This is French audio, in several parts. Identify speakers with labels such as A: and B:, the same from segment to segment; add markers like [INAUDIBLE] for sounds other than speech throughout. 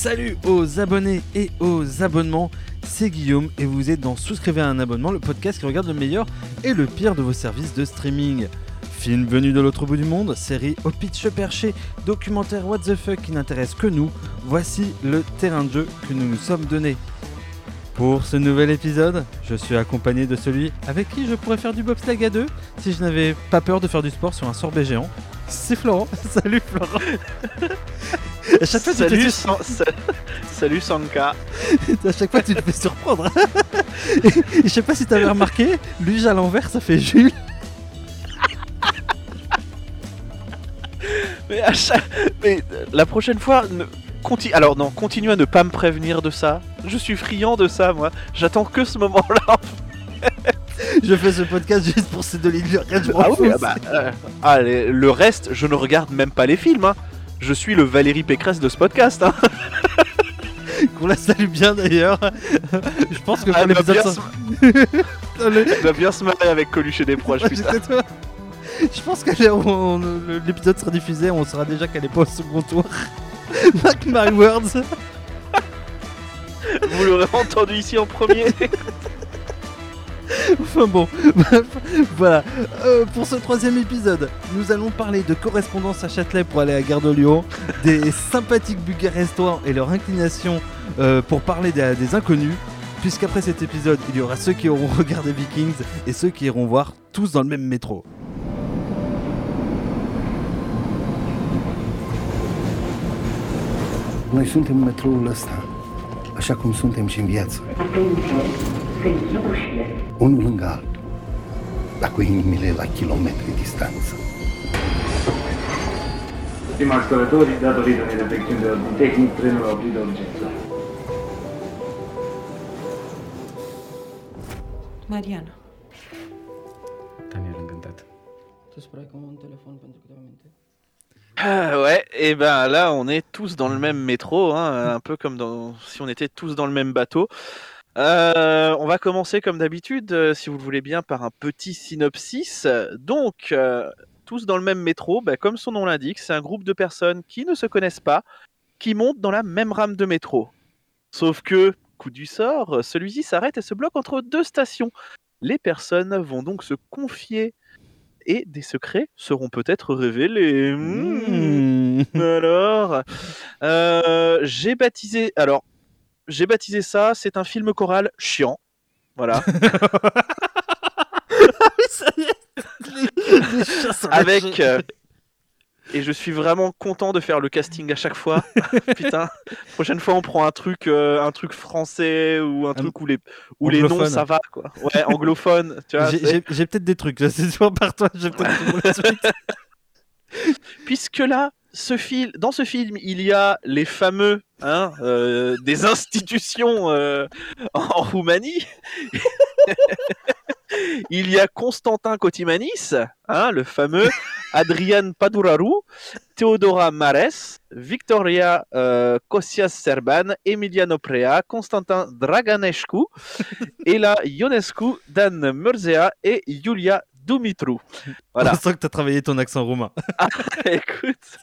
A: salut aux abonnés et aux abonnements, c'est Guillaume et vous êtes dans Souscrivez à un abonnement, le podcast qui regarde le meilleur et le pire de vos services de streaming. Film venu de l'autre bout du monde, série au pitch perché, documentaire what the fuck qui n'intéresse que nous, voici le terrain de jeu que nous nous sommes donné. Pour ce nouvel épisode, je suis accompagné de celui avec qui je pourrais faire du bobsleigh à deux si je n'avais pas peur de faire du sport sur un sorbet géant. C'est Florent. [LAUGHS] Salut Florent.
B: À chaque fois, salut, tu te San... salut Sanka. [LAUGHS]
A: à chaque fois, tu te fais surprendre. [LAUGHS] et, je sais pas si t'avais remarqué, lui à l'envers, ça fait Jules.
B: Mais, à chaque... Mais la prochaine fois, ne... Conti... alors non, continue à ne pas me prévenir de ça. Je suis friand de ça, moi. J'attends que ce moment-là. [LAUGHS]
A: je fais ce podcast juste pour ces deux lignes.
B: Ah oui, ah bah, euh, ah, le reste, je ne regarde même pas les films. Hein. Je suis le Valérie Pécresse de ce podcast. Hein. [LAUGHS]
A: Qu'on la salue bien d'ailleurs. [LAUGHS] je pense que
B: ah, bien se... elle va bien se marrer avec Coluche et des proches, putain.
A: Je pense que l'épisode sera diffusé, on saura déjà qu'elle est pas au second tour. My words.
B: Vous l'aurez entendu ici en premier. [LAUGHS]
A: enfin bon, [LAUGHS] voilà. Euh, pour ce troisième épisode, nous allons parler de correspondance à Châtelet pour aller à Gare de Lyon, des [LAUGHS] sympathiques Bugarestois et leur inclination euh, pour parler des, des inconnus. Puisqu'après cet épisode, il y aura ceux qui auront regardé Vikings et ceux qui iront voir tous dans le même métro. Noi suntem metroul ăsta, așa cum suntem și în viață. Dar cu inimile la distanță. Stimați datorită defecțiuni de ordin tehnic, trenul a oprit de urgență. Mariana. Daniel, încântat. Tu spui că un telefon pentru câteva minute?
B: Ah, ouais, et ben là on est tous dans le même métro, hein, un peu comme dans, si on était tous dans le même bateau. Euh, on va commencer comme d'habitude, euh, si vous le voulez bien, par un petit synopsis. Donc, euh, tous dans le même métro, ben, comme son nom l'indique, c'est un groupe de personnes qui ne se connaissent pas, qui montent dans la même rame de métro. Sauf que, coup du sort, celui-ci s'arrête et se bloque entre deux stations. Les personnes vont donc se confier et des secrets seront peut-être révélés. Mmh. [LAUGHS] Alors, euh, j'ai baptisé. Alors, j'ai baptisé ça. C'est un film choral chiant. Voilà. [LAUGHS] Avec et je suis vraiment content de faire le casting à chaque fois. [LAUGHS] Putain, prochaine fois on prend un truc, euh, un truc français ou un truc où les, où les noms ça va quoi. Ouais, anglophone.
A: J'ai peut-être des trucs. C'est soit par toi, j'ai peut-être. [LAUGHS]
B: Puisque là, ce film, dans ce film, il y a les fameux hein, euh, des [LAUGHS] institutions euh, en Roumanie. [LAUGHS] il y a Constantin Cotimanis, hein, le fameux Adrian Paduraru, Theodora Mares, Victoria euh, Kosias Serban, Emiliano Prea, Constantin Draganescu, Ela Ionescu, Dan Murzea et Julia Dumitru.
A: Voilà. On sent que tu as travaillé ton accent roumain.
B: Ah, [LAUGHS] écoute,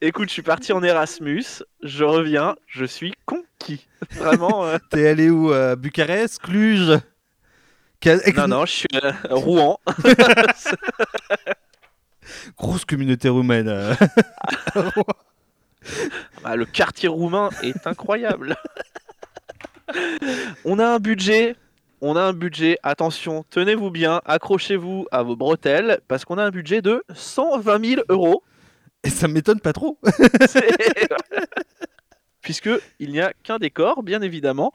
B: écoute, je suis parti en Erasmus, je reviens, je suis conquis. Vraiment. Euh. [LAUGHS]
A: T'es allé où euh, Bucarest Cluj?
B: Non, non, je suis à Rouen. [LAUGHS]
A: Grosse communauté roumaine. Euh. [LAUGHS]
B: bah, le quartier roumain est incroyable. On a un budget on a un budget, attention, tenez-vous bien, accrochez-vous à vos bretelles, parce qu'on a un budget de 120 000 euros.
A: Et ça m'étonne pas trop. [LAUGHS]
B: Puisque il n'y a qu'un décor, bien évidemment.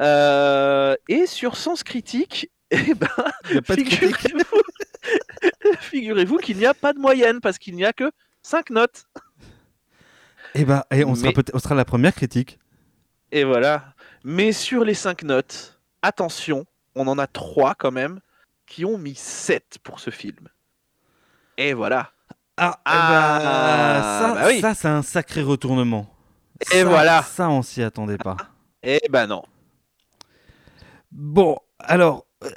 B: Euh, et sur Sens Critique, [LAUGHS] eh ben, figurez-vous [LAUGHS] figurez qu'il n'y a pas de moyenne, parce qu'il n'y a que 5 notes.
A: Eh ben, et on, sera on sera la première critique.
B: Et voilà. Mais sur les 5 notes, attention, on en a trois quand même qui ont mis 7 pour ce film. Et voilà.
A: Ah, eh ben, ah ça, bah ça c'est un sacré retournement.
B: Et voilà.
A: Ça, on s'y attendait pas.
B: Et eh ben non.
A: Bon, alors, euh,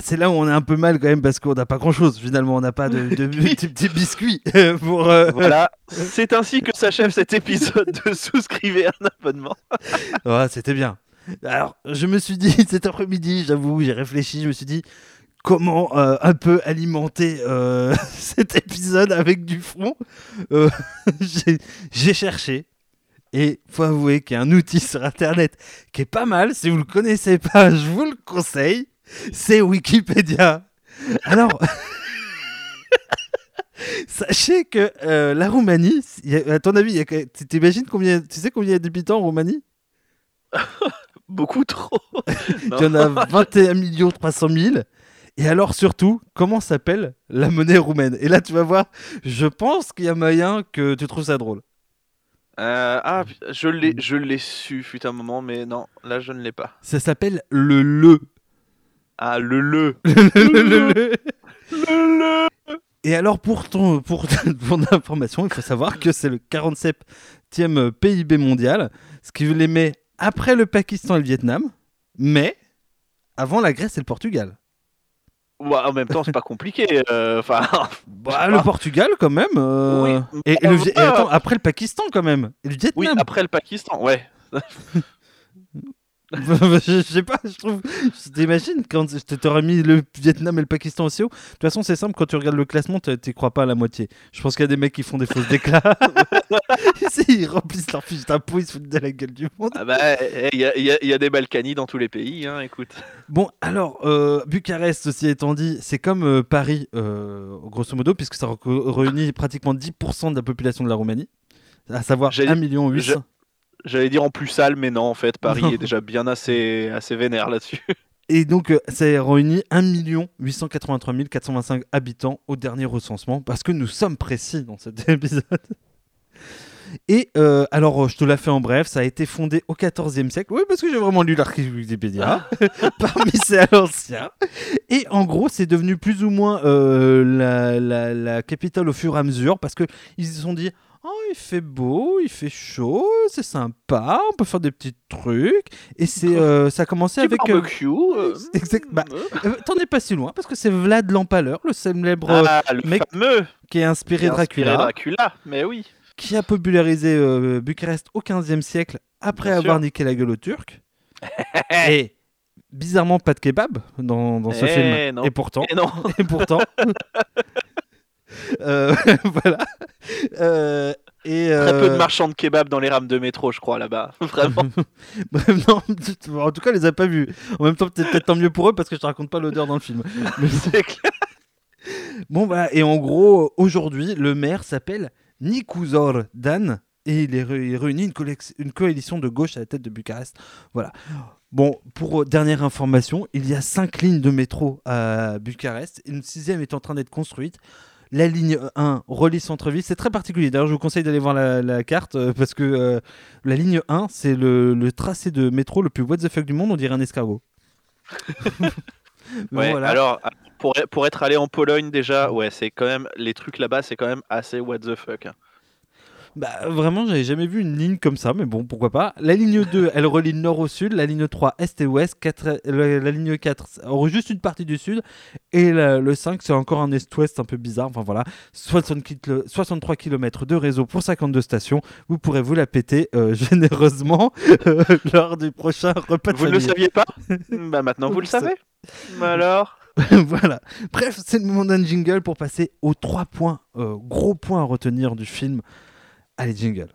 A: c'est là où on est un peu mal quand même parce qu'on n'a pas grand chose finalement, on n'a pas de, de, [LAUGHS] petits biscuits pour. euh,
B: Voilà, c'est ainsi que s'achève cet épisode de Souscrivez un abonnement.
A: Ouais, c'était bien. Alors, je me suis dit [LAUGHS] cet après-midi, j'avoue, j'ai réfléchi, je me suis dit comment euh, un peu alimenter euh, [LAUGHS] cet épisode avec du front. Euh, [LAUGHS] j'ai- cherché. Et faut avouer qu'il y a un outil sur internet qui est pas mal. Si vous le connaissez pas, je vous le conseille. C'est Wikipédia. Alors, [LAUGHS] sachez que la Roumanie, a- à ton avis, a tu t'imagines combien, tu sais combien il y a d'habitants en Roumanie?
B: Beaucoup trop.
A: Il y en a 21 300 000. Et alors surtout, comment s'appelle la monnaie roumaine? Et là, tu vas voir, je pense qu'il y a moyen que tu trouves ça drôle.
B: Euh, ah, je l'ai, je l'ai su, fut un moment, mais non, là je ne l'ai pas.
A: Ça s'appelle le le.
B: Ah, le le. [LAUGHS]
A: Le le.
B: Le le.
A: Et alors, pour ton, pour ton information, il faut savoir que c'est le 47e PIB mondial, ce qui les met après le Pakistan et le Vietnam, mais avant la Grèce et le Portugal.
B: Ouais, en même temps, c'est pas compliqué. euh, [LAUGHS]
A: Bah, le. Portugal, quand même. euh,
B: Oui,
A: et, et le et attends, après le Pakistan, quand même. Et le
B: oui,
A: Vietnam.
B: après le Pakistan, ouais.
A: je, [LAUGHS] je sais pas, je trouve. Je t'imagine quand je t'aurais mis le Vietnam et le Pakistan aussi haut. De toute façon, c'est simple, quand tu regardes le classement, tu t'y crois pas à la moitié. Je pense qu'il y a des mecs qui font des fausses déclats. [LAUGHS] [LAUGHS] ils remplissent leur fiche d'impôt, ils se foutent de la gueule du monde.
B: Ah bah, il y, a- y a- y a des Balkany dans tous les pays, hein, écoute.
A: Bon, alors, euh, Bucarest, ceci étant dit, c'est comme euh, Paris, euh, grosso modo, puisque ça réunit pratiquement 10% de la population de la Roumanie, à savoir
B: J'ai-
A: 1 million 800.
B: J'allais dire en plus sale, mais non, en fait, Paris
A: Non.
B: est déjà bien assez, assez vénère là-dessus. [LAUGHS]
A: Et donc, ça réunit 1 883 425 habitants au dernier recensement, parce que nous sommes précis dans cet [LAUGHS] épisode. Et euh, alors, euh, je te la fais en bref, ça a été fondé au XIVe siècle. Oui, parce que j'ai vraiment lu l'article Wikipédia, [LAUGHS] parmi ces anciens. Et en gros, c'est devenu plus ou moins euh, la, la- la capitale au fur et à mesure, parce que ils se sont dit. Oh, il fait beau, il fait chaud, c'est sympa, on peut faire des petits trucs. Et c'est, euh, ça a commencé avec.
B: barbecue. [LAUGHS]
A: exact- bah, T'en es pas si loin parce que c'est Vlad l'Empaleur, le célèbre
B: ah, le
A: mec
B: fameux
A: qui est inspiré
B: qui a
A: Dracula,
B: Dracula, mais oui.
A: Qui a popularisé euh, Bucarest au XVe siècle après
B: Bien
A: avoir
B: sûr.
A: niqué la gueule aux Turcs. [LAUGHS] Et bizarrement, pas de kebab dans, dans ce
B: Eh
A: film.
B: non.
A: Et pourtant,
B: Et non, [LAUGHS]
A: et pourtant. [LAUGHS] Euh, voilà. Euh, et,
B: très peu de
A: euh,
B: marchands de kebab dans les rames de métro, je crois, là-bas. Vraiment.
A: Bref, non, en tout cas, on les a pas vus. En même temps, peut-être tant mieux pour eux parce que je te raconte pas l'odeur dans le film. Mais
B: C'est clair.
A: Bon, voilà, et en gros, aujourd'hui, le maire s'appelle Nikuzor Dan et il, réunit une, une coalition de gauche à la tête de Bucarest. Voilà. Bon, pour euh, dernière information, il y a cinq lignes de métro à Bucarest. Une sixième est en train d'être construite. La ligne 1 relie centre-ville. C'est très particulier. D'ailleurs, je vous conseille d'aller voir la, la carte euh, parce que euh, la ligne 1, c'est le, le tracé de métro le plus what the fuck du monde. On dirait un escargot. [LAUGHS] [LAUGHS]
B: Ouais,
A: voilà.
B: alors, pour, pour être allé en Pologne déjà, ouais, c'est quand même, les trucs là-bas, c'est quand même assez what the fuck.
A: Bah, vraiment, j'avais jamais vu une ligne comme ça, mais bon, pourquoi pas. La ligne 2, [LAUGHS] elle relie le nord au sud, la ligne 3, est et ouest, 4, la, la ligne 4, alors juste une partie du sud, et la- le 5, c'est encore un est-ouest un peu bizarre. Enfin voilà, 60 kilo- 63 km de réseau pour 52 stations. Vous pourrez vous la péter euh, [LAUGHS] généreusement euh, lors du prochain repas de
B: Vous ne le saviez pas [LAUGHS] Bah maintenant vous le
A: Ça-
B: savez. Bah alors? [LAUGHS]
A: voilà. Bref, c'est le moment d'un jingle pour passer aux trois points, euh, gros points à retenir du film. Allez, jingle.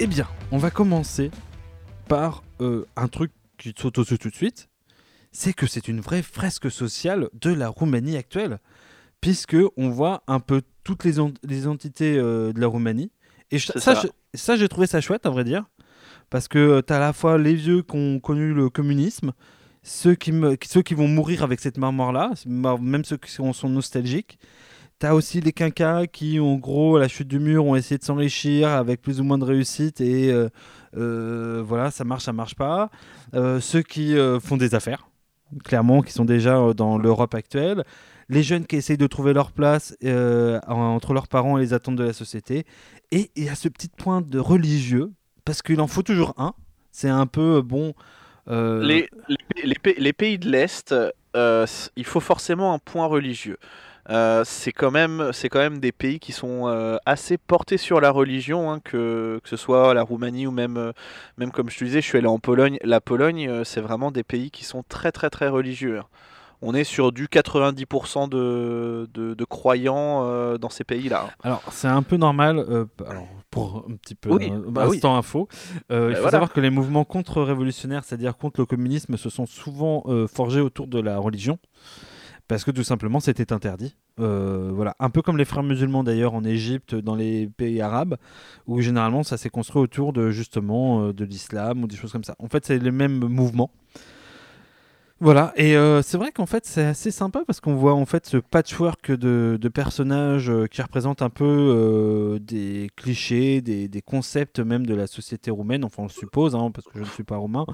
A: Eh bien, on va commencer par euh, un truc qui te saute tout de suite. C'est que c'est une vraie fresque sociale de la Roumanie actuelle, puisque on voit un peu toutes les, en- les entités euh, de la Roumanie. Et ça,
B: ça.
A: j'ai trouvé ça chouette, à vrai dire, parce que tu as à la fois les vieux qui ont connu le communisme, ceux qui, me- ceux qui vont mourir avec cette mémoire-là, même ceux qui sont, sont nostalgiques. T'as aussi les quinquas qui, en gros, à la chute du mur, ont essayé de s'enrichir avec plus ou moins de réussite et euh, euh, voilà, ça marche, ça marche pas. Euh, ceux qui font des affaires, clairement, qui sont déjà dans l'Europe actuelle. Les jeunes qui essayent de trouver leur place entre leurs parents et les attentes de la société. Et il y a ce petit point de religieux, parce qu'il en faut toujours un. C'est un peu bon.
B: Les, les, pays de l'Est, il faut forcément un point religieux. Euh, c'est quand même c'est quand même des pays qui sont euh, assez portés sur la religion hein, que, que ce soit la Roumanie ou même euh, même comme je te disais je suis allé en Pologne la Pologne c'est vraiment des pays qui sont très très très religieux hein. on est sur du 90% de, de, croyants dans ces pays-là. Hein.
A: Alors, c'est un peu normal, alors, pour un petit peu oui, bah instant info, il bah faut savoir que les mouvements contre-révolutionnaires, c'est-à-dire contre le communisme, se sont souvent forgés autour de la religion parce que tout simplement c'était interdit. Euh, voilà, un peu comme les frères musulmans d'ailleurs en Égypte, dans les pays arabes, où généralement ça s'est construit autour de justement euh, de l'islam ou des choses comme ça. En fait, c'est les mêmes mouvements. Voilà, et euh, c'est vrai qu'en fait c'est assez sympa parce qu'on voit en fait ce patchwork de, personnages qui représentent un peu des clichés, des, concepts même de la société roumaine, enfin on le suppose, hein, parce que je ne suis pas roumain,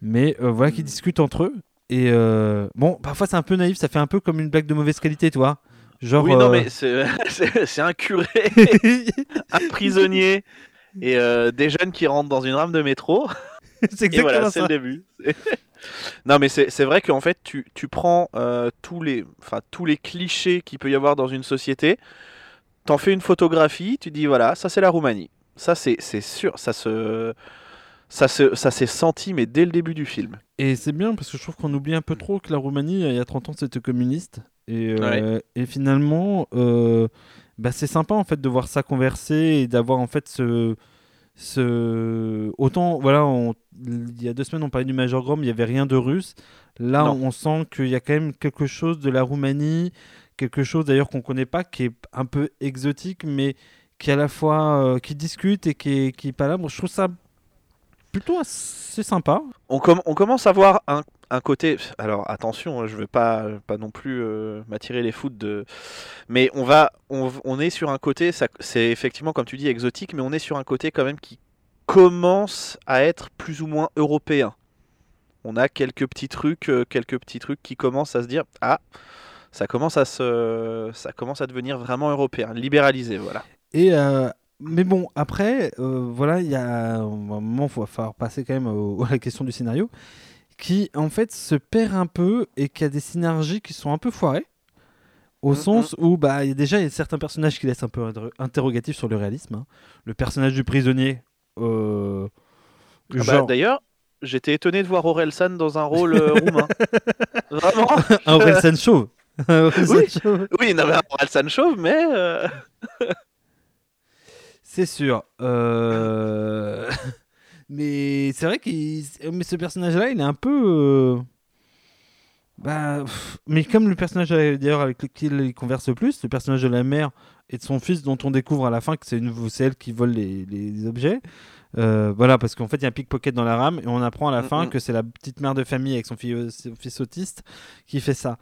A: mais voilà, qui discutent entre eux et euh, bon, parfois c'est un peu naïf, ça fait un peu comme une blague de mauvaise qualité, toi.
B: Genre, oui, non, euh, mais c'est [LAUGHS] un curé, [LAUGHS] un prisonnier et euh, des jeunes qui rentrent dans une rame de métro. [LAUGHS] c'est exactement voilà, C'est le début. non, mais c'est vrai qu'en fait, tu, tu prends tous, les, tous les clichés qu'il peut y avoir dans une société, t'en fais une photographie, tu dis voilà, ça c'est la Roumanie. Ça c'est sûr, ça se ça s'est senti, mais dès le début du film.
A: Et c'est bien parce que je trouve qu'on oublie un peu trop que la Roumanie, il y a 30 ans, c'était communiste. Et, euh, et finalement, euh, bah, c'est sympa en fait de voir ça converser et d'avoir en fait ce, ce. Autant, voilà, il y a deux semaines, on parlait du Major Grom, il n'y avait rien de russe. Là, on sent qu'il y a quand même quelque chose de la Roumanie, quelque chose d'ailleurs qu'on ne connaît pas, qui est un peu exotique, mais qui à la fois euh, qui discute et qui est, qui est pas là. je trouve ça plutôt assez sympa.
B: On, on commence à voir un, un, côté. Alors attention, hein, je veux pas, pas non plus euh, m'attirer les foudres de. Mais on va, on, on est sur un côté. C'est effectivement comme tu dis exotique, mais on est sur un côté quand même qui commence à être plus ou moins européen. On a quelques petits trucs, euh, quelques petits trucs qui commencent à se dire ah, ça commence à se, ça commence à devenir vraiment européen, libéralisé, voilà.
A: Et euh, mais bon, après, euh, voilà, il y a un moment, il va falloir passer quand même [LAUGHS] à la question du scénario, qui en fait se perd un peu et qui a des synergies qui sont un peu foirées. Au mm, sens où, bah, y a déjà, il y a certains personnages qui laissent un peu interrogatif sur le réalisme. Hein. Le personnage du prisonnier. Euh,
B: ah bah, D'ailleurs, j'étais étonné de voir Orelsan dans un rôle euh, roumain. [LAUGHS] Vraiment
A: Un Orelsan chauve. [LAUGHS]
B: oui. oui, non, mais un Orelsan chauve, mais.
A: C'est sûr. Euh, [LAUGHS] mais c'est vrai que mais ce personnage-là, il est un peu. Euh, bah, mais comme le personnage d'ailleurs avec lequel il converse le plus, le personnage de la mère et de son fils, dont on découvre à la fin que c'est une elle qui vole les, objets. Euh, voilà, parce qu'en fait, il y a un pickpocket dans la rame et on apprend à la fin que c'est la petite mère de famille avec son, fils autiste qui fait ça.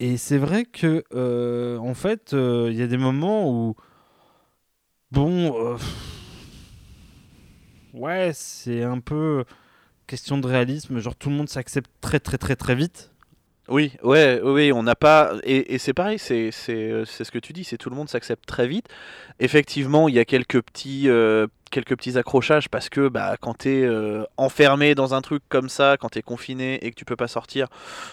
A: Et c'est vrai que, en fait, il y a des moments où Bon, euh, ouais, c'est un peu question de réalisme. Genre tout le monde s'accepte très très très très vite.
B: Oui, ouais, oui, on n'a pas. Et, c'est pareil, c'est ce que tu dis, c'est tout le monde s'accepte très vite. Effectivement, il y a quelques petits, euh, accrochages parce que bah, quand tu es euh, enfermé dans un truc comme ça, quand tu es confiné et que tu peux pas sortir,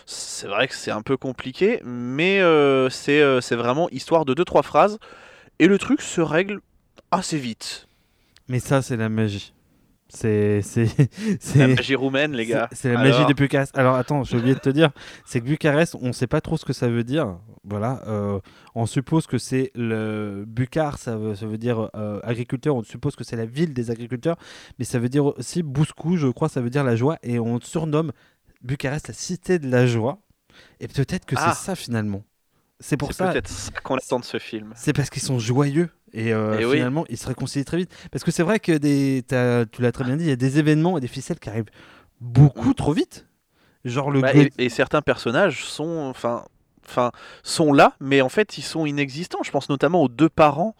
B: c'est vrai que c'est un peu compliqué, mais c'est vraiment histoire de deux trois phrases et le truc se règle assez vite.
A: Mais ça, c'est la magie. C'est
B: la [LAUGHS] magie roumaine, les gars.
A: C'est la magie de Bucarest. Alors attends, j'ai oublié de te dire, c'est que Bucarest, on ne sait pas trop ce que ça veut dire. Voilà, euh, on suppose que c'est le Bucar, ça veut, ça veut dire euh, agriculteur. On suppose que c'est la ville des agriculteurs, mais ça veut dire aussi Bouscou, je crois, ça veut dire la joie, et on surnomme Bucarest la cité de la joie. Et peut-être que c'est ah. ça finalement. C'est pour ça.
B: peut-être ça qu'on attend de ce film.
A: C'est parce qu'ils sont joyeux. Et, euh, finalement, ils se réconcilient très vite. Parce que c'est vrai que des, tu l'as très bien dit, il y a des événements et des ficelles qui arrivent beaucoup trop vite. Genre le
B: bah, et, certains personnages sont, enfin, enfin, sont là, mais en fait, ils sont inexistants. Je pense notamment aux deux parents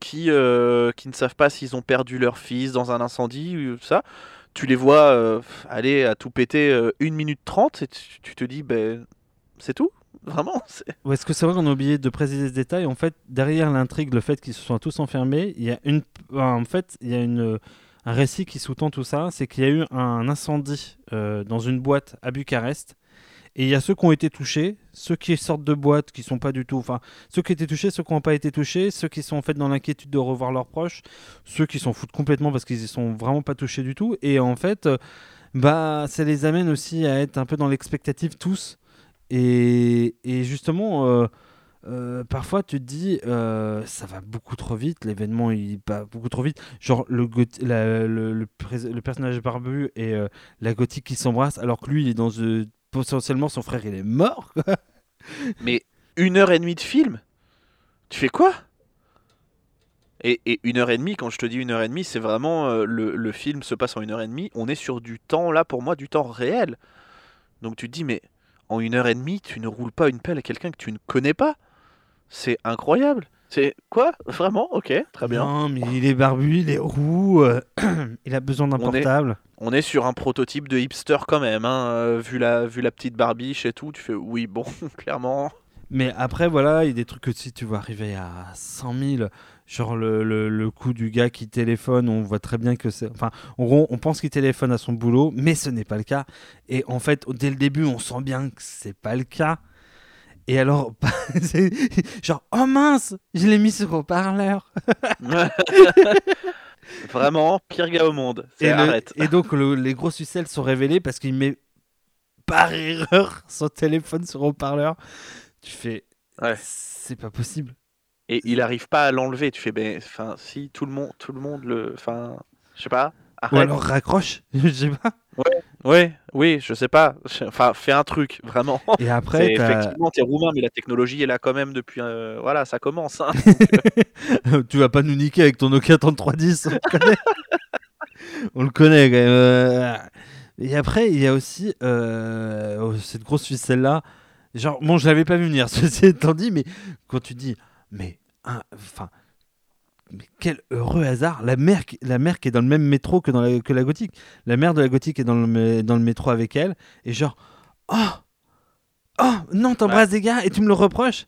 B: qui, euh, qui ne savent pas s'ils ont perdu leur fils dans un incendie ou ça. Tu les vois euh, aller à tout péter euh, 1 minute 30 et tu, tu te dis, ben, c'est tout Vraiment [LAUGHS]
A: Est-ce que c'est vrai qu'on a oublié de préciser ce détail En fait, derrière l'intrigue, le fait qu'ils se soient tous enfermés, il y a une, en fait, il y a une, un récit qui sous-tend tout ça, c'est qu'il y a eu un incendie euh, dans une boîte à Bucarest. Et il y a ceux qui ont été touchés, ceux qui sortent de boîte, qui sont pas du tout, enfin, ceux qui étaient touchés, ceux qui n'ont pas été touchés, ceux qui sont en fait dans l'inquiétude de revoir leurs proches, ceux qui s'en foutent complètement parce qu'ils y sont vraiment pas touchés du tout. Et en fait, euh, bah, ça les amène aussi à être un peu dans l'expectative tous. Et, justement, euh, euh, parfois tu te dis, euh, ça va beaucoup trop vite, l'événement il va beaucoup trop vite. Genre le, le, personnage barbu et la gothique qui s'embrassent, alors que lui il est dans potentiellement son frère il est mort. [LAUGHS]
B: Mais une heure et demie de film? Tu fais quoi? Et, une heure et demie, quand je te dis une heure et demie, c'est vraiment le, le film se passe en une heure et demie. On est sur du temps, là, pour moi, du temps réel. Donc tu te dis, mais en une heure et demie, tu ne roules pas une pelle à quelqu'un que tu ne connais pas C'est incroyable. C'est quoi? Vraiment? Ok, très bien.
A: Non, mais il est barbu, il est roux, euh, [CLEARS THROAT] il a besoin d'un
B: est-
A: portable.
B: On est sur un prototype de hipster quand même, hein, euh, vu, la, vu la petite barbiche et tout. Tu fais, oui, bon, [LAUGHS] clairement.
A: Mais après, voilà, il y a des trucs que si tu vas arriver à 100 000, genre le, le, le coup du gars qui téléphone, on voit très bien que c'est. Enfin, en gros, on pense qu'il téléphone à son boulot, mais ce n'est pas le cas. Et en fait, dès le début, on sent bien que c'est pas le cas. Et alors, [LAUGHS] c'est genre, oh mince, je l'ai mis sur haut-parleur. [LAUGHS]
B: Vraiment, pire gars au monde.
A: Et, le- et donc, le- les grosses ficelles sont révélées parce qu'il met par erreur son téléphone sur haut-parleur. Tu fais,
B: Ouais.
A: c'est pas possible.
B: Et il arrive pas à l'enlever. Tu fais, ben, enfin, si tout le monde, tout le monde le, enfin, je sais pas.
A: Ou alors raccroche, [LAUGHS] je sais pas.
B: Ouais, oui, je sais pas. [LAUGHS] Enfin, fais un truc, vraiment.
A: Et après,
B: effectivement, t'es roumain, mais la technologie est là quand même depuis. euh, voilà, ça commence. hein. [LAUGHS]
A: tu vas pas nous niquer avec ton Nokia 3310, on le connaît. on le connaît quand même. euh. Et après, il y a aussi euh, oh, cette grosse ficelle-là. Genre, bon, je l'avais pas vu venir, ceci étant dit, mais quand tu dis, mais, enfin, mais quel heureux hasard, la mère, qui- la mère qui est dans le même métro que, dans la, que la gothique. La mère de la gothique est dans le, mé- dans le métro avec elle, et genre, oh, oh, non, t'embrasses des gars et tu me le reproches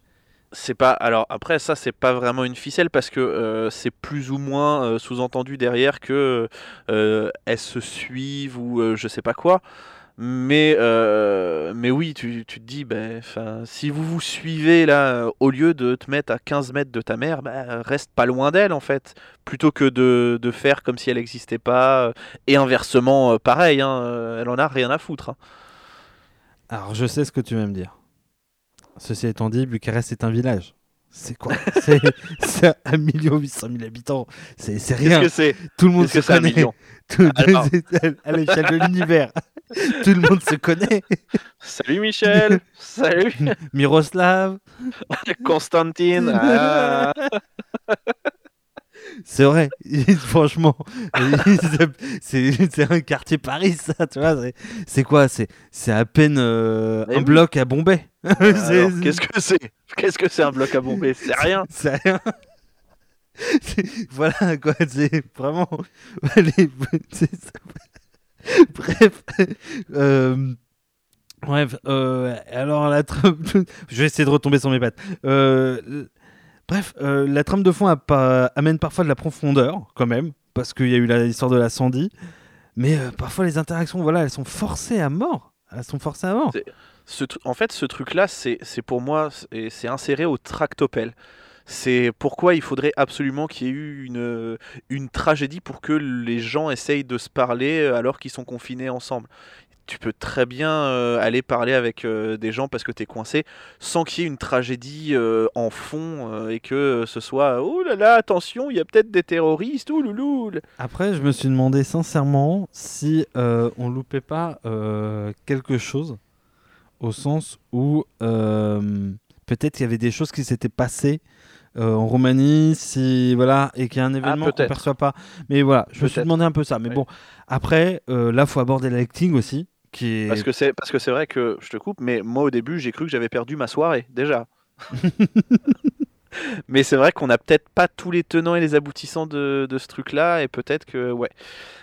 B: C'est pas. Alors après, ça, c'est pas vraiment une ficelle parce que euh, c'est plus ou moins euh, sous-entendu derrière que euh, elles se suivent ou je sais pas quoi. Mais, euh, mais oui, tu, tu te dis, ben, si vous vous suivez là, euh, au lieu de te mettre à 15 mètres de ta mère, ben, reste pas loin d'elle en fait. Plutôt que de, de faire comme si elle n'existait pas. euh, Et inversement, pareil, hein, elle en a rien à foutre. hein.
A: Alors, je sais ce que tu vas me dire. Ceci étant dit, Bucarest est un village. C'est quoi C'est [LAUGHS] c'est 1 800 000 habitants. C'est c'est
B: Qu'est-ce
A: rien.
B: que c'est
A: Tout le monde [LAUGHS] se connaît.
B: million
A: Tout-
B: Alors.
A: à l'échelle de l'univers. [LAUGHS] Tout le monde se connaît.
B: Salut Michel Salut
A: Miroslav.
B: Constantine ah.
A: C'est vrai. [LAUGHS] Franchement, [LAUGHS] c'est un quartier Paris, ça. Tu vois c'est- quoi C'est à peine euh, un
B: oui.
A: bloc à Bombay. [LAUGHS]
B: Alors, Qu'est-ce que c'est? Qu'est-ce que c'est un bloc à bomber C'est rien
A: C'est rien. Voilà quoi, c'est vraiment. Bref. euh, Bref, euh, alors la. Je vais essayer de retomber sur mes pattes. Euh, Bref, euh, la trame de fond amène parfois de la profondeur, quand même, parce qu'il y a eu l'histoire de Sandy. Mais euh, parfois les interactions, voilà, elles sont forcées à mort. Elles sont forcées à mort.
B: En fait, ce truc-là, c'est pour moi, c'est inséré au tractopelle. C'est pourquoi il faudrait absolument qu'il y ait eu une, une tragédie pour que les gens essayent de se parler euh, alors qu'ils sont confinés ensemble. Tu peux très bien euh, aller parler avec euh, des gens parce que tu es coincé sans qu'il y ait une tragédie euh, en fond et que ce soit oh là là, attention, il y a peut-être des terroristes, ouh loulou.
A: Après, je me suis demandé sincèrement si on loupait pas quelque chose, au sens où peut-être il y avait des choses qui s'étaient passées euh, en Roumanie, si voilà, et qu'il y a un événement qu'on
B: peut-être.
A: perçoit pas. Mais voilà, je me suis demandé un peu ça. Mais
B: Ouais.
A: bon, après, euh, là, faut aborder l'acting aussi, qui.
B: Parce que c'est parce que c'est vrai que je te coupe, mais moi au début j'ai cru que j'avais perdu ma soirée déjà. [LAUGHS] mais c'est vrai qu'on n'a peut-être pas tous les tenants et les aboutissants de, de ce truc-là, et peut-être que ouais,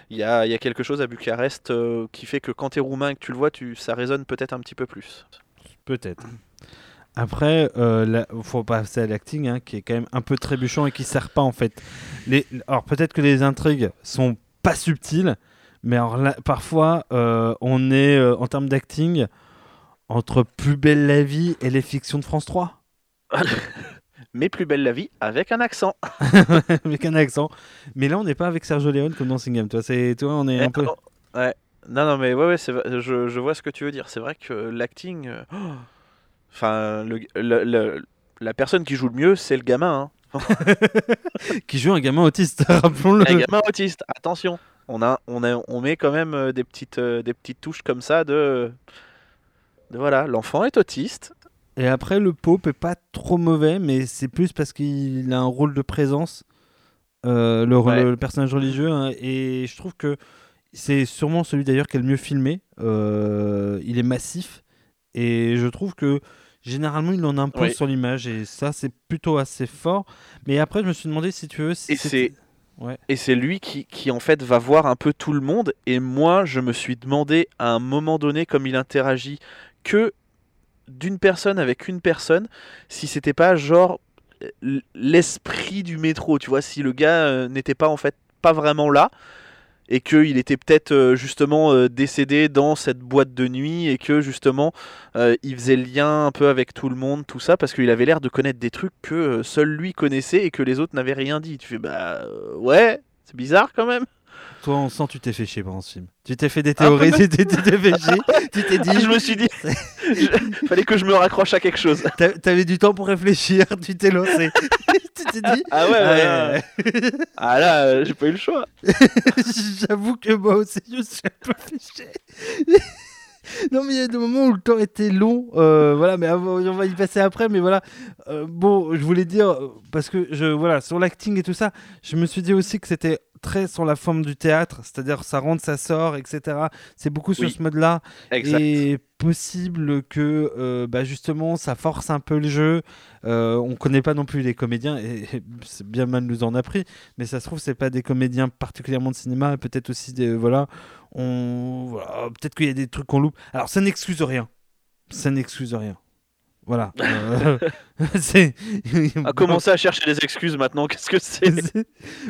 B: il y a, y a, quelque chose à Bucarest euh, qui fait que quand tu es roumain et que tu le vois, tu, ça résonne peut-être un petit peu plus.
A: Peut-être. Après, il euh, faut passer à l'acting, hein, qui est quand même un peu trébuchant et qui sert pas en fait. Les... Alors peut-être que les intrigues sont pas subtiles, mais alors là, parfois euh, on est euh, en termes d'acting entre Plus belle la vie et les fictions de France 3. [LAUGHS]
B: mais Plus belle la vie avec un accent. [LAUGHS]
A: avec un accent. Mais là on n'est pas avec Sergio Leone comme dans Singham. Toi, c'est toi, on est un peu.
B: Ouais. Non, non, mais ouais, ouais je, je, vois ce que tu veux dire. C'est vrai que l'acting. Oh, [GASPS] Enfin, le, la personne qui joue le mieux, c'est le gamin.
A: Hein. [LAUGHS] qui joue un gamin autiste, rappelons-le.
B: Un gamin autiste, attention. On, a, on, a, on met quand même euh, des petites, euh, des petites touches comme ça de, de voilà, l'enfant est autiste.
A: Et après, le Pope est pas trop mauvais, mais c'est plus parce qu'il a un rôle de présence, euh, le, personnage religieux. Hein, et je trouve que c'est sûrement celui d'ailleurs qui est le mieux filmé. il est massif. Et je trouve que généralement, il en impose sur l'image et ça, c'est plutôt assez fort. Mais après, je me suis demandé si tu veux.
B: et c'est. Et c'est lui qui, qui, en fait va voir un peu tout le monde. Et moi, je me suis demandé à un moment donné, comme il interagit que d'une personne avec une personne, si c'était pas genre l'esprit du métro, tu vois, si le gars euh, n'était pas en fait pas vraiment là, et qu'il était peut-être euh, justement euh, décédé dans cette boîte de nuit et que justement euh, il faisait lien un peu avec tout le monde, tout ça, parce qu'il avait l'air de connaître des trucs que seul lui connaissait et que les autres n'avaient rien dit. Tu fais bah ouais, c'est bizarre quand même.
A: Toi, on sent tu t'es fait chier pendant ce film. Tu t'es fait des théories, [LAUGHS] tu t'es fait chier. tu t'es dit.
B: je me suis dit. Il fallait que je me raccroche à quelque chose.
A: T'avais du temps pour réfléchir, tu t'es lancé. [LAUGHS] tu t'es dit.
B: Ah ouais, ouais. ah là, euh, j'ai pas eu le choix. [LAUGHS]
A: J'avoue que moi aussi, je suis un peu fait chier. non, mais il y a des moments où le temps était long. Euh, voilà, mais on va y passer après. Mais voilà, euh, bon, je voulais dire, parce que je, voilà, sur l'acting et tout ça, je me suis dit aussi que c'était très sur la forme du théâtre, c'est-à-dire ça rentre, ça sort, etc. C'est beaucoup sur ce mode-là. Et possible que euh, bah justement ça force un peu le jeu. Euh, on connaît pas non plus les comédiens et, c'est bien mal nous en a pris, mais ça se trouve c'est pas des comédiens particulièrement de cinéma, peut-être aussi des voilà, on voilà, peut-être qu'il y a des trucs qu'on loupe. Alors ça n'excuse rien, ça n'excuse rien. Voilà. [LAUGHS] Euh, [LAUGHS]
B: c'est. à [LAUGHS] commencer à chercher des excuses maintenant. Qu'est-ce que c'est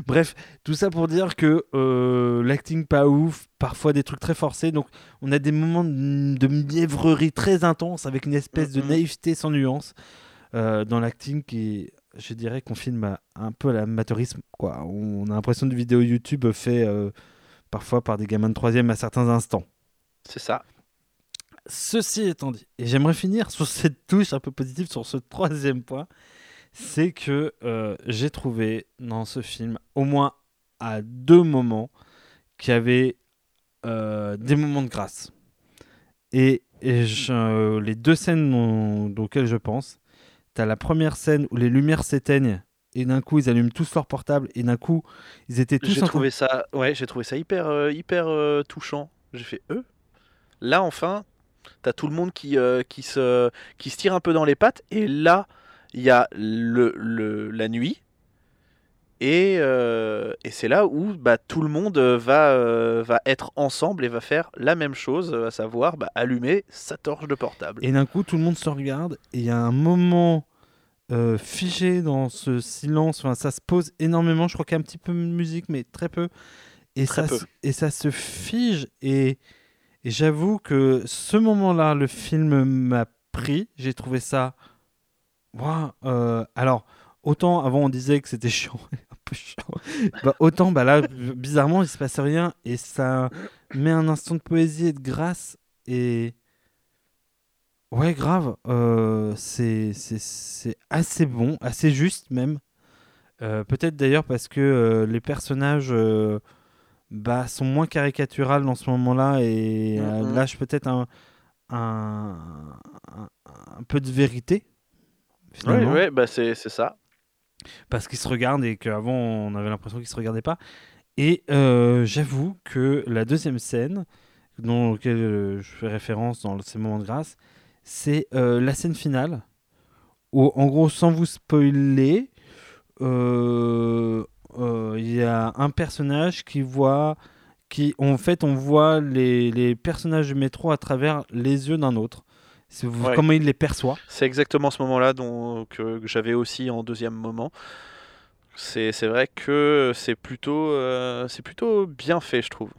A: Bref, tout ça pour dire que euh, l'acting pas ouf, parfois des trucs très forcés. Donc, on a des moments de mièvrerie très intense avec une espèce de naïveté sans nuance euh, dans l'acting qui, je dirais, qu'on filme un peu à l'amateurisme. Quoi. On a l'impression de vidéos YouTube fait parfois par des gamins de troisième à certains instants.
B: C'est ça.
A: Ceci étant dit, et j'aimerais finir sur [LAUGHS] cette touche un peu positive sur ce troisième point, c'est que euh, j'ai trouvé dans ce film au moins à deux moments qui avaient euh, des moments de grâce. Et, les deux scènes dont, auxquelles je pense, tu as la première scène où les lumières s'éteignent et d'un coup ils allument tous leur portable et d'un coup ils étaient tous
B: j'ai trouvé ça ouais j'ai trouvé ça hyper euh, hyper touchant j'ai fait eux? Là enfin T'as tout le monde qui, euh, qui, se, qui se tire un peu dans les pattes. Et là, il y a le, le, la nuit. Et, euh, et c'est là où bah, tout le monde va, euh, va être ensemble et va faire la même chose, à savoir bah, allumer sa torche de portable.
A: Et d'un coup, tout le monde se regarde. Et il y a un moment figé dans ce silence. Enfin, ça se pose énormément. Je crois qu'il y a un petit peu de musique, mais très peu. Et, ça, et ça se fige. Et et j'avoue que ce moment-là, le film m'a pris. J'ai trouvé ça. Euh, alors, autant avant on disait que c'était [LAUGHS] chiant, un peu chiant. Bah, autant bah là, bizarrement, il se passe rien et ça met un instant de poésie et de grâce. Et. Ouais, grave. Euh, c'est assez bon, assez juste même. Euh, peut-être d'ailleurs parce que les personnages bah, sont moins caricaturales dans ce moment-là et euh, mm-hmm. lâchent peut-être un, un, un, peu de vérité.
B: Oui, ouais, bah c'est ça.
A: Parce qu'ils se regardent et qu'avant on avait l'impression qu'ils se regardaient pas. Et euh, j'avoue que la deuxième scène, dont auquel euh, je fais référence dans ces moments de grâce, c'est euh, la scène finale où, en gros, sans vous spoiler, euh, il y a un personnage qui voit, qui, en fait, on voit les, les personnages du métro à travers les yeux d'un autre.
B: Ouais.
A: comment il les perçoit.
B: C'est exactement ce moment-là dont, que, que j'avais aussi en deuxième moment. C'est vrai que c'est plutôt, euh, c'est plutôt bien fait, je trouve.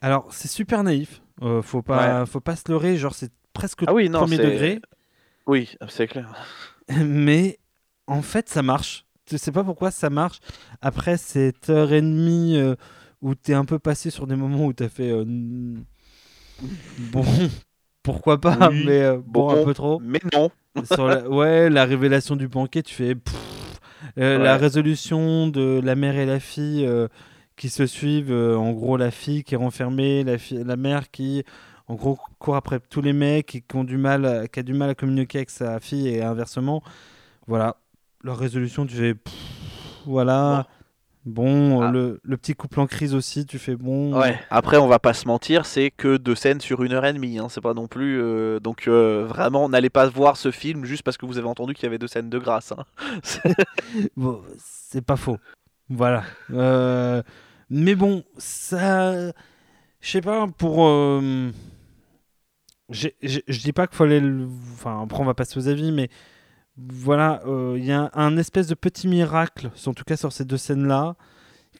A: Alors, c'est super naïf. Euh, faut pas, faut pas se leurrer. Genre, c'est presque
B: Ah oui, non,
A: premier degré.
B: Oui, c'est clair. [LAUGHS]
A: Mais en fait, ça marche. Je sais pas pourquoi ça marche. Après cette heure et demie euh, où t'es un peu passé sur des moments où t'as fait. euh, bon, [LAUGHS] pourquoi pas,
B: Oui,
A: mais euh, bon, un peu trop.
B: Mais non. [LAUGHS]
A: Sur la- Ouais, la révélation du banquet, tu fais. pff. Euh, La résolution de la mère et la fille qui se suivent. en gros, la fille qui est renfermée, la, fille, la mère qui, en gros, court après tous les mecs qui, qui ont du mal, à- qui a du mal à communiquer avec sa fille et inversement. Voilà. Leur résolution, tu fais. pff, voilà. Bon, euh,
B: Ah.
A: le, le petit couple en crise aussi, tu fais bon.
B: Ouais. Après, on va pas se mentir, c'est que deux scènes sur une heure et demie. Hein. C'est pas non plus. euh, Donc euh, vraiment, n'allez pas voir ce film juste parce que vous avez entendu qu'il y avait deux scènes de grâce. hein. [LAUGHS] C'est- [LAUGHS]
A: Bon, c'est pas faux. Voilà. Euh, mais bon, ça. Je sais pas, pour. Je dis pas qu'il fallait. le- Enfin, après, on va passer aux avis, mais voilà, euh, il y a un espèce de petit miracle, en tout cas sur ces deux scènes-là,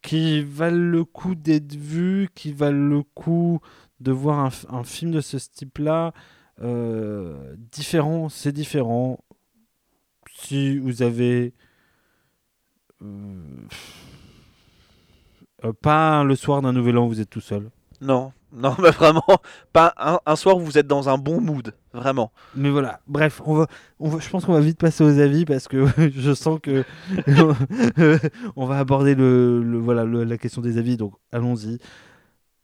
A: qui valent le coup d'être vu, qui valent le coup de voir un, film de ce type-là. Euh, différent, c'est différent. Si vous avez euh, pas le soir d'un nouvel an, vous êtes tout seul.
B: Non, [LAUGHS] non, mais vraiment, pas un, un soir où vous êtes dans un bon mood, vraiment.
A: Mais voilà, bref, on va, on va, je pense qu'on va vite passer aux avis parce que [LAUGHS] je sens que [LAUGHS] on va aborder le, le- voilà, le- la question des avis, donc allons-y.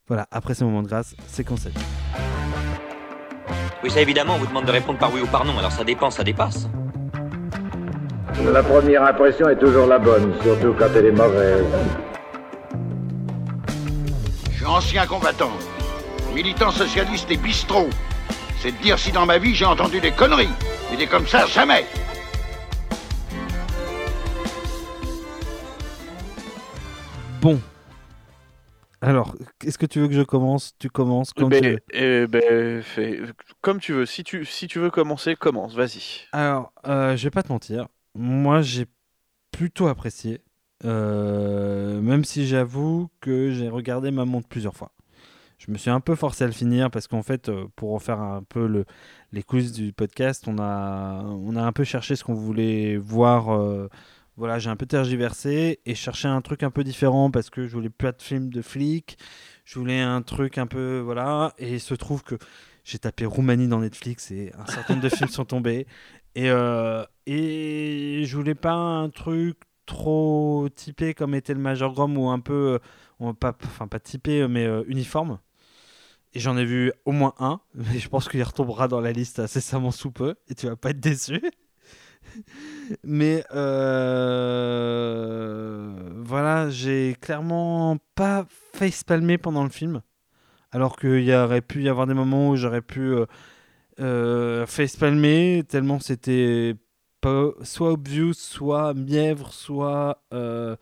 A: Voilà, après ces moments de grâce, c'est conseil.
C: Oui, ça évidemment, on vous demande de répondre par oui ou par non, alors ça dépend, ça dépasse.
D: La première impression est toujours la bonne, surtout quand elle est mauvaise.
E: Je suis ancien combattant, militant socialiste et bistrot. C'est de dire si dans ma vie j'ai entendu des conneries. Mais des comme ça, jamais.
A: Bon. Alors, est-ce que tu veux que je commence? Tu commences
B: Ben,
A: tu veux.
B: eh ben, fais- comme tu veux. Si tu, si tu veux commencer, commence, vas-y.
A: Alors, euh, je vais pas te mentir. Moi, j'ai plutôt apprécié. Euh, même si j'avoue que j'ai regardé ma montre plusieurs fois. Je me suis un peu forcé à le finir parce qu'en fait, euh, pour en faire un peu le, les coulisses du podcast, on a, on a un peu cherché ce qu'on voulait voir. euh, voilà, j'ai un peu tergiversé et cherché un truc un peu différent parce que je voulais plus de film de flics. Je voulais un truc un peu. Voilà. Et il se trouve que j'ai tapé Roumanie dans Netflix et un certain nombre de films sont tombés. Et, euh, et je voulais pas un truc trop typé comme était le Major Grom ou un peu, pas, enfin pas typé mais uniforme. J'en ai vu au moins un, [LAUGHS] mais je pense qu'il retombera dans la liste incessamment sous peu et tu vas pas être déçu. [LAUGHS] mais euh, voilà, j'ai clairement pas facepalmé pendant le film. Alors qu'il y aurait pu y avoir des moments où j'aurais pu euh, euh, facepalmer, tellement c'était soit obvious, soit mièvre, soit. euh,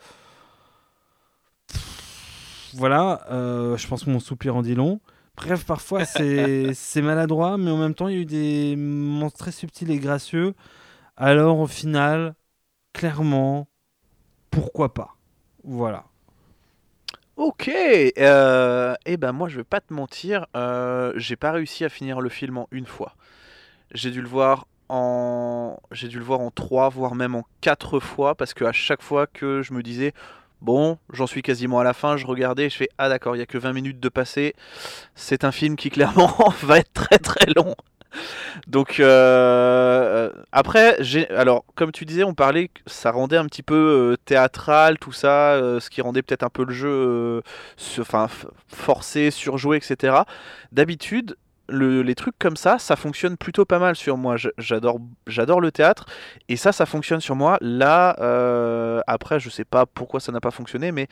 A: voilà, je pense que mon soupir en dit long. Bref, parfois [LAUGHS] c'est maladroit, mais en même temps il y a eu des moments très subtils et gracieux. Alors au final, clairement, pourquoi pas? Voilà.
B: Ok, euh, eh ben moi je vais pas te mentir, euh, j'ai pas réussi à finir le film en une fois. J'ai dû le voir en, j'ai dû le voir en trois, voire même en quatre fois, parce que à chaque fois que je me disais, bon, j'en suis quasiment à la fin, je regardais, je fais, ah d'accord, il y a que 20 minutes de passé. C'est un film qui [LAUGHS] clairement va être très très long. Donc euh, après, j'ai alors comme tu disais, on parlait que ça rendait un petit peu euh, théâtral, tout ça, euh, ce qui rendait peut-être un peu le jeu, euh, forcé, surjoué, etc. D'habitude, le- les trucs comme ça, ça fonctionne plutôt pas mal sur moi. J'adore, le théâtre et ça, ça fonctionne sur moi. Là, euh, après, je sais pas pourquoi ça n'a pas fonctionné, mais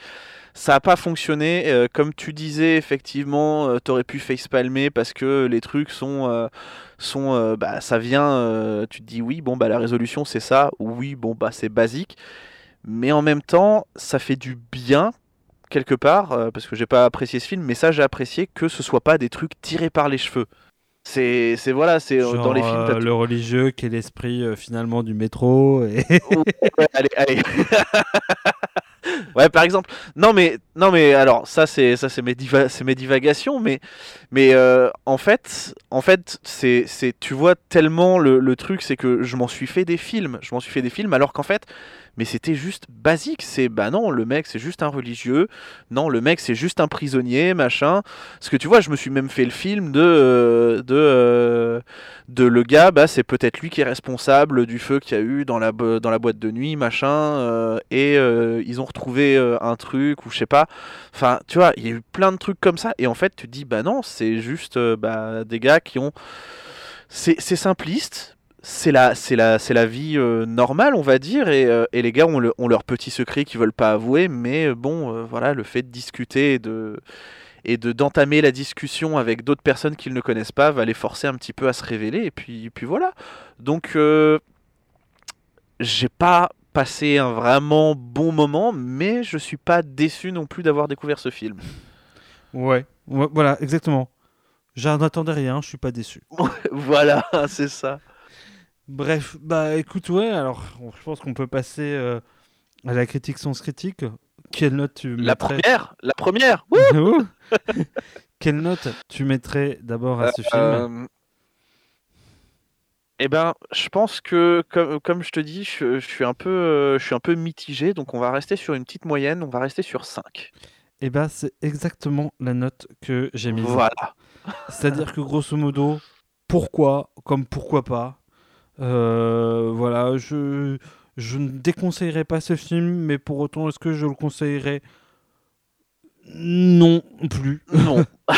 B: ça n'a pas fonctionné. Euh, comme tu disais, effectivement, euh, t'aurais pu facepalmer parce que les trucs sont, sont, bah, ça vient. tu te dis oui, bon bah la résolution c'est ça. ou Oui, bon bah c'est basique. Mais en même temps, ça fait du bien quelque part euh, parce que j'ai pas apprécié ce film, mais ça j'ai apprécié que ce soit pas des trucs tirés par les cheveux. C'est, c'est voilà, c'est euh, dans les films.
A: euh,
B: t'as
A: le religieux qui est l'esprit euh, finalement du métro. Et...
B: Ouais, [LAUGHS] allez, allez. [LAUGHS] ouais, par exemple. Non, mais non, mais alors ça, c'est ça, c'est mes diva- c'est mes divagations, mais mais euh, en fait, en fait, c'est c'est tu vois tellement le, le truc, c'est que je m'en suis fait des films, je m'en suis fait des films, alors qu'en fait, mais c'était juste basique. C'est bah non, le mec, c'est juste un religieux. Non, le mec, c'est juste un prisonnier, machin. Parce que tu vois, je me suis même fait le film de euh, de euh, de le gars, bah, c'est peut-être lui qui est responsable du feu qu'il y a eu dans la, dans la boîte de nuit, machin, euh, et euh, ils ont retrouvé euh, un truc, ou je sais pas. Enfin, tu vois, il y a eu plein de trucs comme ça, et en fait, tu te dis, bah non, c'est juste bah, des gars qui ont. C'est simpliste. C'est la, c'est la, c'est la vie euh, normale, on va dire, et, euh, et les gars ont, le- ont leurs petits secrets qu'ils veulent pas avouer, mais euh, bon, euh, voilà, le fait de discuter et de, et de d'entamer la discussion avec d'autres personnes qu'ils ne connaissent pas va les forcer un petit peu à se révéler et puis puis voilà donc j'ai pas passé un vraiment bon moment mais je suis pas déçu non plus d'avoir découvert ce film
A: ouais. ouais, voilà, exactement. J'en attendais rien, je suis pas déçu. [LAUGHS]
B: voilà c'est ça
A: Bref, bah écoute, ouais, alors je pense qu'on peut passer euh, à la critique sans critique. Quelle note tu
B: la
A: mettrais
B: première la première Wouh [LAUGHS]
A: Ouh [LAUGHS] Quelle note tu mettrais d'abord à ce film
B: Euh, Eh ben, je pense que comme, comme je te dis, je, je suis un peu, euh, je suis un peu mitigé, donc on va rester sur une petite moyenne, on va rester sur 5.
A: Eh ben, c'est exactement la note que j'ai mise.
B: Voilà.
A: C'est-à-dire que grosso modo, pourquoi, comme pourquoi pas, euh, voilà, je, je ne déconseillerais pas ce film, mais pour autant, est-ce que je le conseillerais? Non plus.
B: Non. [LAUGHS]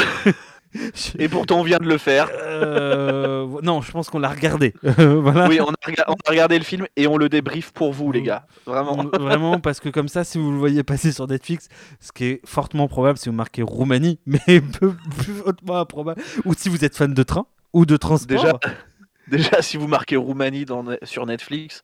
B: Et pourtant, on vient de le faire.
A: Euh, non, je pense qu'on l'a regardé. [LAUGHS] voilà.
B: Oui, on a, rega- on a regardé le film et on le débriefe pour vous, les gars. Vraiment.
A: Vraiment, parce que comme ça, si vous le voyez passer sur Netflix, ce qui est fortement probable si vous marquez Roumanie, [LAUGHS] mais peu plus hautement improbable, ou si vous êtes fan de train ou de transport.
B: Déjà, [LAUGHS] déjà, si vous marquez Roumanie dans, sur Netflix,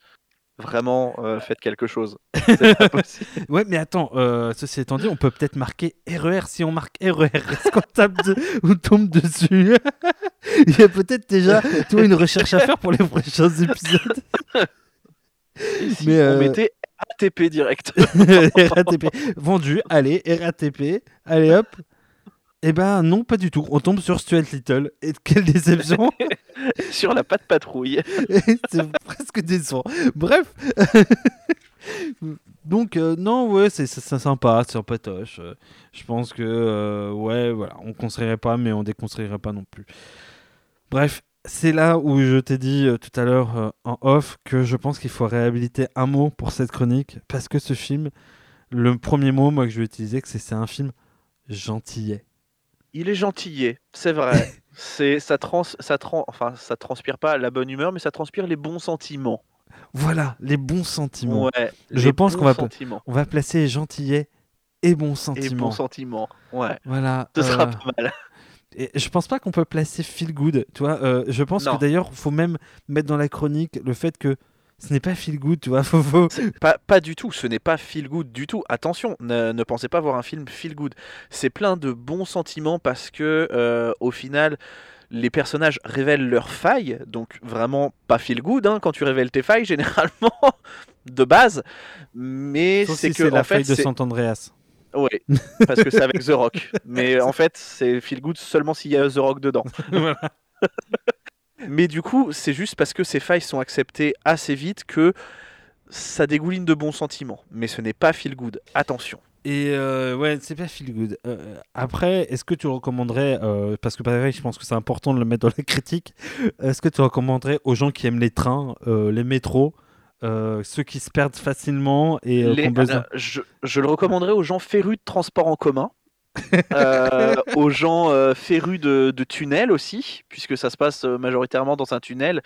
B: vraiment, euh, faites quelque chose. [LAUGHS] Pas possible.
A: Ouais, mais attends, euh, ceci étant dit, on peut peut-être marquer RER. Si on marque RER, est-ce qu'on tape de- on tombe dessus? [LAUGHS] Il y a peut-être déjà une recherche à faire pour les prochains épisodes.
B: Si
A: Mais,
B: on
A: euh,
B: mettait ATP direct.
A: RATP. Vendu, allez, RATP. Allez hop. Eh ben non, pas du tout. On tombe sur Stuart Little. Et quelle déception [LAUGHS]
B: sur la patte patrouille. [LAUGHS]
A: C'est presque décevant. Bref. [LAUGHS] Donc, euh, non, ouais, c'est sympa, c'est sympatoche. Je pense que, euh, ouais, voilà, on conseillerait pas, mais on déconseillerait pas non plus. Bref, c'est là où je t'ai dit euh, tout à l'heure en off que je pense qu'il faut réhabiliter un mot pour cette chronique, parce que ce film, le premier mot, moi, que je vais utiliser, c'est c'est un film gentillet.
B: Il est gentillet, c'est vrai. C'est ça trans, ça trans, enfin ça transpire pas la bonne humeur, mais ça transpire les bons sentiments.
A: Voilà, les bons sentiments.
B: Ouais.
A: Je pense qu'on va-
B: sentiments.
A: On va placer gentillet et bons
B: Et
A: sentiments.
B: bons sentiments. Ouais.
A: Voilà.
B: Ce sera
A: euh,
B: pas mal. [LAUGHS]
A: Et je pense pas qu'on peut placer feel good, tu vois. euh, je pense
B: Non.
A: que d'ailleurs, faut même mettre dans la chronique le fait que ce n'est pas feel good, tu vois. [LAUGHS] Faut, faut-
B: Pas, pas du tout, ce n'est pas feel good du tout. Attention, ne, ne pensez pas voir un film feel good. C'est plein de bons sentiments parce que euh, au final, les personnages révèlent leurs failles, donc vraiment pas feel good hein, quand tu révèles tes failles [LAUGHS] généralement de base. Mais c'est
A: si
B: que
A: c'est la
B: en fait,
A: feuille de
B: c'est-
A: Sant Andreas.
B: ouais, parce que c'est avec The Rock. Mais [LAUGHS] en fait, c'est feel good seulement s'il y a The Rock dedans.
A: Voilà.
B: Mais du coup, c'est juste parce que ces failles sont acceptées assez vite que ça dégouline de bons sentiments. Mais ce n'est pas feel good. Attention.
A: Et euh, ouais, c'est pas feel good. Euh, après, est-ce que tu recommanderais, euh, parce que pareil, je pense que c'est important de le mettre dans la critique, est-ce que tu recommanderais aux gens qui aiment les trains, euh, les métros, euh, ceux qui se perdent facilement et euh,
B: Les-
A: besoin.
B: je, je le recommanderais aux gens férus de transport en commun. Euh, [LAUGHS] aux gens euh, férus de, de tunnels aussi, puisque ça se passe euh, majoritairement dans un tunnel,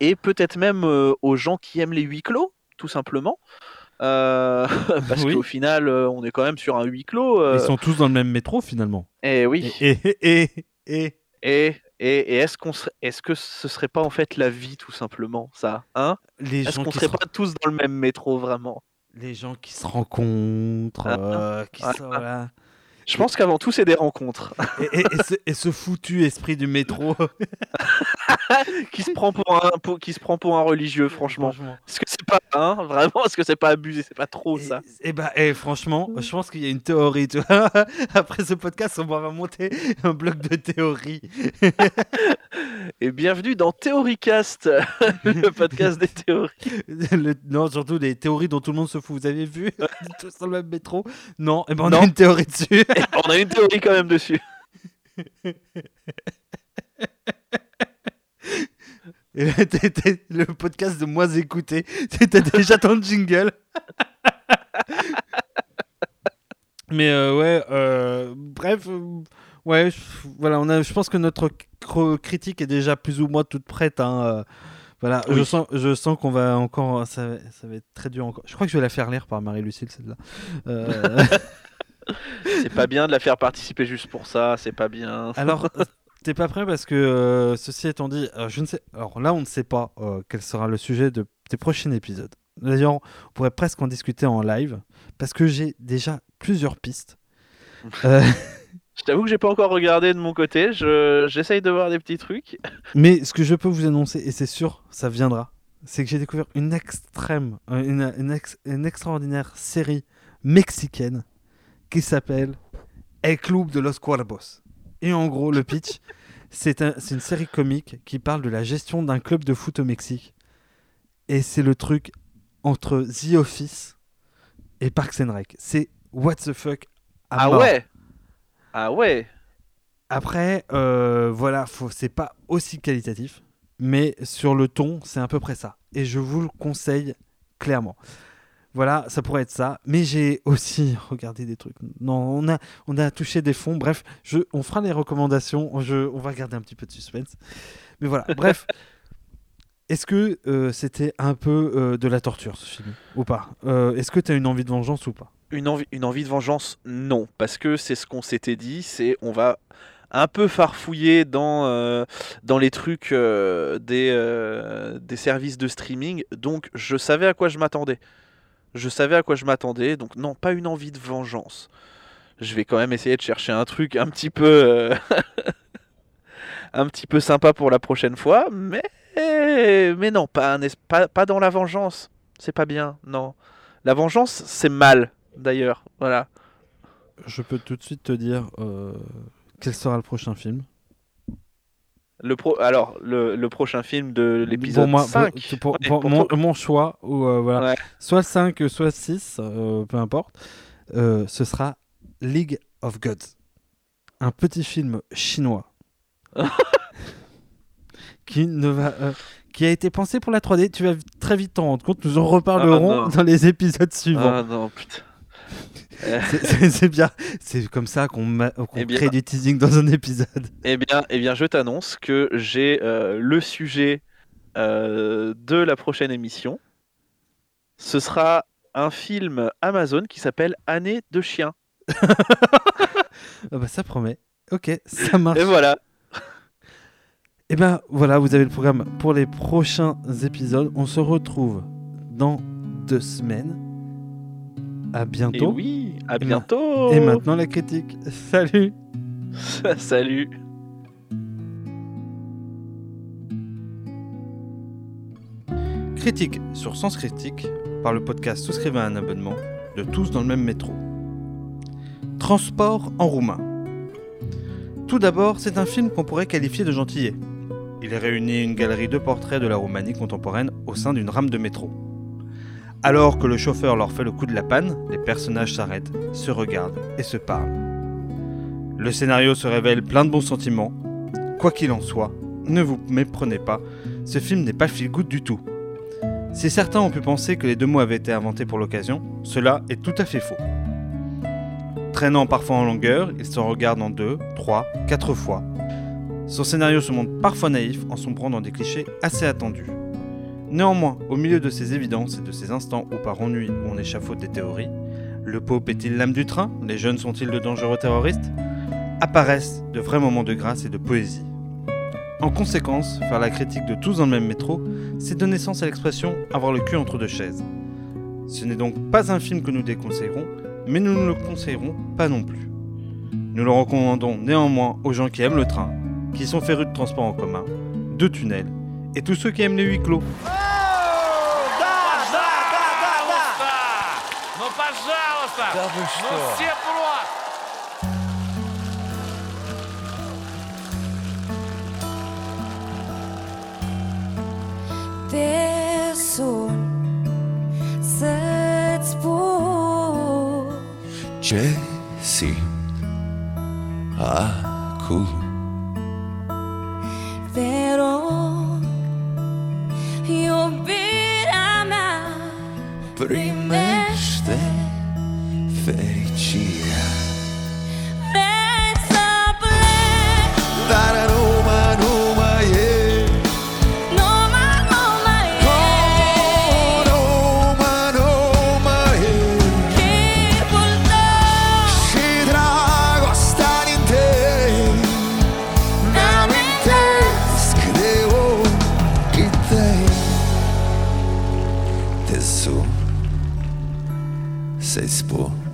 B: et peut-être même euh, aux gens qui aiment les huis clos, tout simplement. [LAUGHS] Parce
A: Oui.
B: qu'au final, on est quand même sur un huis clos.
A: Ils sont tous dans le même métro finalement.
B: Et oui.
A: Et, et, et, et-
B: Et, est-ce qu'on est-ce que ce serait pas en fait la vie tout simplement ça hein?
A: Les
B: Est-ce qu'on
A: qui
B: serait
A: se,
B: pas tous dans le même métro vraiment?
A: Les gens qui se rencontrent,
B: Ah,
A: qui
B: ah,
A: se- voilà.
B: Je pense qu'avant tout c'est des rencontres [LAUGHS]
A: et, et- et ce, et ce foutu esprit du métro. [LAUGHS]
B: qui se prend pour un pour- qui se prend pour un religieux franchement. Est-ce que c'est pas hein vraiment Est-ce que c'est pas abusé? C'est pas trop ça
A: Et, bah, et franchement, je pense qu'il y a une théorie. Tu vois [LAUGHS] Après ce podcast, on va monter un bloc de théorie.
B: Et bienvenue dans Théoricast, le podcast des théories.
A: Le- non, surtout des théories dont tout le monde se fout. Vous avez vu? Tous dans le même métro Non, et ben on
B: Non.
A: a une théorie dessus. [LAUGHS]
B: On a une théorie quand même dessus.
A: Et là, le podcast de moins écouté. T'as déjà ton jingle. Mais euh, ouais, euh, bref, euh, ouais, je- voilà, on a, je pense que notre critique est déjà plus ou moins toute prête. hein, euh, voilà, je sens, je sens qu'on va encore, ça, va- ça va être très dur encore. Je crois que je vais la faire lire par Marie-Lucille celle-là. [LAUGHS]
B: C'est pas bien de la faire participer juste pour ça, c'est pas bien.
A: Alors, [LAUGHS] t'es pas prêt parce que euh, ceci étant dit, euh, je ne sais. Alors là, on ne sait pas euh, quel sera le sujet de tes prochains épisodes. D'ailleurs, on pourrait presque en discuter en live parce que j'ai déjà plusieurs pistes. [LAUGHS]
B: Je t'avoue que j'ai pas encore regardé de mon côté, je j'essaye de voir des petits trucs.
A: mais ce que je peux vous annoncer, et c'est sûr, ça viendra, c'est que j'ai découvert une extrême, une, une ex- une extraordinaire série mexicaine qui s'appelle El Club de los Cuervos. Et en gros, le pitch, [LAUGHS] c'est un- c'est une série comique qui parle de la gestion d'un club de foot au Mexique. Et c'est le truc entre The Office et Parks and Rec. C'est what the fuck à
B: Ah
A: mort.
B: ouais Ah ouais
A: Après, euh, voilà, faut- c'est pas aussi qualitatif, mais sur le ton, c'est à peu près ça. Et je vous le conseille clairement. Voilà, ça pourrait être ça. Mais j'ai [LAUGHS] aussi regardé des trucs. Non, on a, on a touché des fonds. Bref, je, on fera les recommandations. Je, on va garder un petit peu de suspense. Mais voilà, [LAUGHS] bref. Est-ce que euh, c'était un peu euh, de la torture ce film ou pas? Euh, Est-ce que tu as une envie de vengeance ou pas?
B: Une envie, une envie de vengeance, non. Parce que c'est ce qu'on s'était dit, c'est on va un peu farfouiller dans, euh, dans les trucs euh, des, euh, des services de streaming. Donc je savais à quoi je m'attendais. Je savais à quoi je m'attendais. Donc non, pas une envie de vengeance. Je vais quand même essayer de chercher un truc un petit peu... euh, [LAUGHS] un petit peu sympa pour la prochaine fois. Mais, mais non, pas, un pas, pas dans la vengeance. C'est pas bien, non. La vengeance, c'est mal, d'ailleurs. Voilà.
A: Je peux tout de suite te dire euh, quel sera le prochain film?
B: Le pro... Alors, le, le prochain film de l'épisode
A: Pour moi,
B: 5.
A: pour, pour- pour mon, choix, ou, euh, voilà,
B: Ouais.
A: soit le 5, soit le 6, euh, peu importe, euh, ce sera League of Gods. Un petit film chinois [LAUGHS] qui, ne va, qui a été pensé pour la 3D. Tu vas très vite t'en rendre compte. Nous en reparlerons
B: Ah,
A: dans les épisodes suivants.
B: Ah non, putain.
A: C'est- bien. C'est comme ça qu'on
B: Eh bien-
A: crée du teasing dans un épisode.
B: Eh bien, eh bien, je t'annonce que j'ai euh, le sujet euh, de la prochaine émission. Ce sera un film Amazon qui s'appelle Année de chien. [LAUGHS]
A: Ah bah, ça promet. Ok, ça marche.
B: Et voilà.
A: Et ben voilà, vous avez le programme pour les prochains épisodes. On se retrouve dans deux semaines. À
B: Et
A: bientôt.
B: oui, à
A: Et ma-
B: bientôt.
A: Et maintenant la critique. Salut [LAUGHS]
B: Salut.
A: Critique sur Sens Critique par le podcast Souscrivez à un abonnement de tous dans le même métro. Transport en roumain. Tout d'abord, c'est un film qu'on pourrait qualifier de gentillet. Il réunit une galerie de portraits de la Roumanie contemporaine au sein d'une rame de métro. Alors que le chauffeur leur fait le coup de la panne, les personnages s'arrêtent, se regardent et se parlent. Le scénario se révèle plein de bons sentiments. Quoi qu'il en soit, ne vous méprenez pas, ce film n'est pas feel good du tout. Si certains ont pu penser que les deux mots avaient été inventés pour l'occasion, cela est tout à fait faux. Traînant parfois en longueur, il se regarde en deux, trois, quatre fois. Son scénario se montre parfois naïf en sombrant dans des clichés assez attendus. Néanmoins, au milieu de ces évidences et de ces instants où par ennui on échafaude des théories, le Pope est-il l'âme du train? Les jeunes sont-ils de dangereux terroristes? Apparaissent de vrais moments de grâce et de poésie. En conséquence, faire la critique de tous dans le même métro, c'est donner sens à l'expression avoir le cul entre deux chaises. Ce n'est donc pas un film que nous déconseillerons, mais nous ne le conseillerons pas non plus. Nous le recommandons néanmoins aux gens qui aiment le train, qui sont férus de transport en commun, de tunnels, et tous ceux qui aiment les huis clos.
F: sei.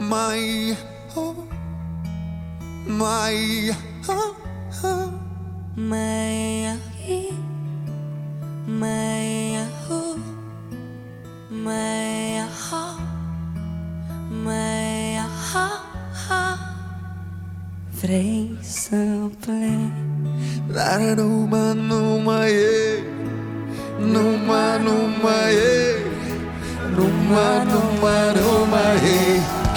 F: my
G: oh,
F: my
G: oh, oh.
F: my oh,
G: my oh, my oh, my oh, oh. Vrei
F: să plec,
G: dar numai, numai e, numai, numai e, numai, numai, numai e.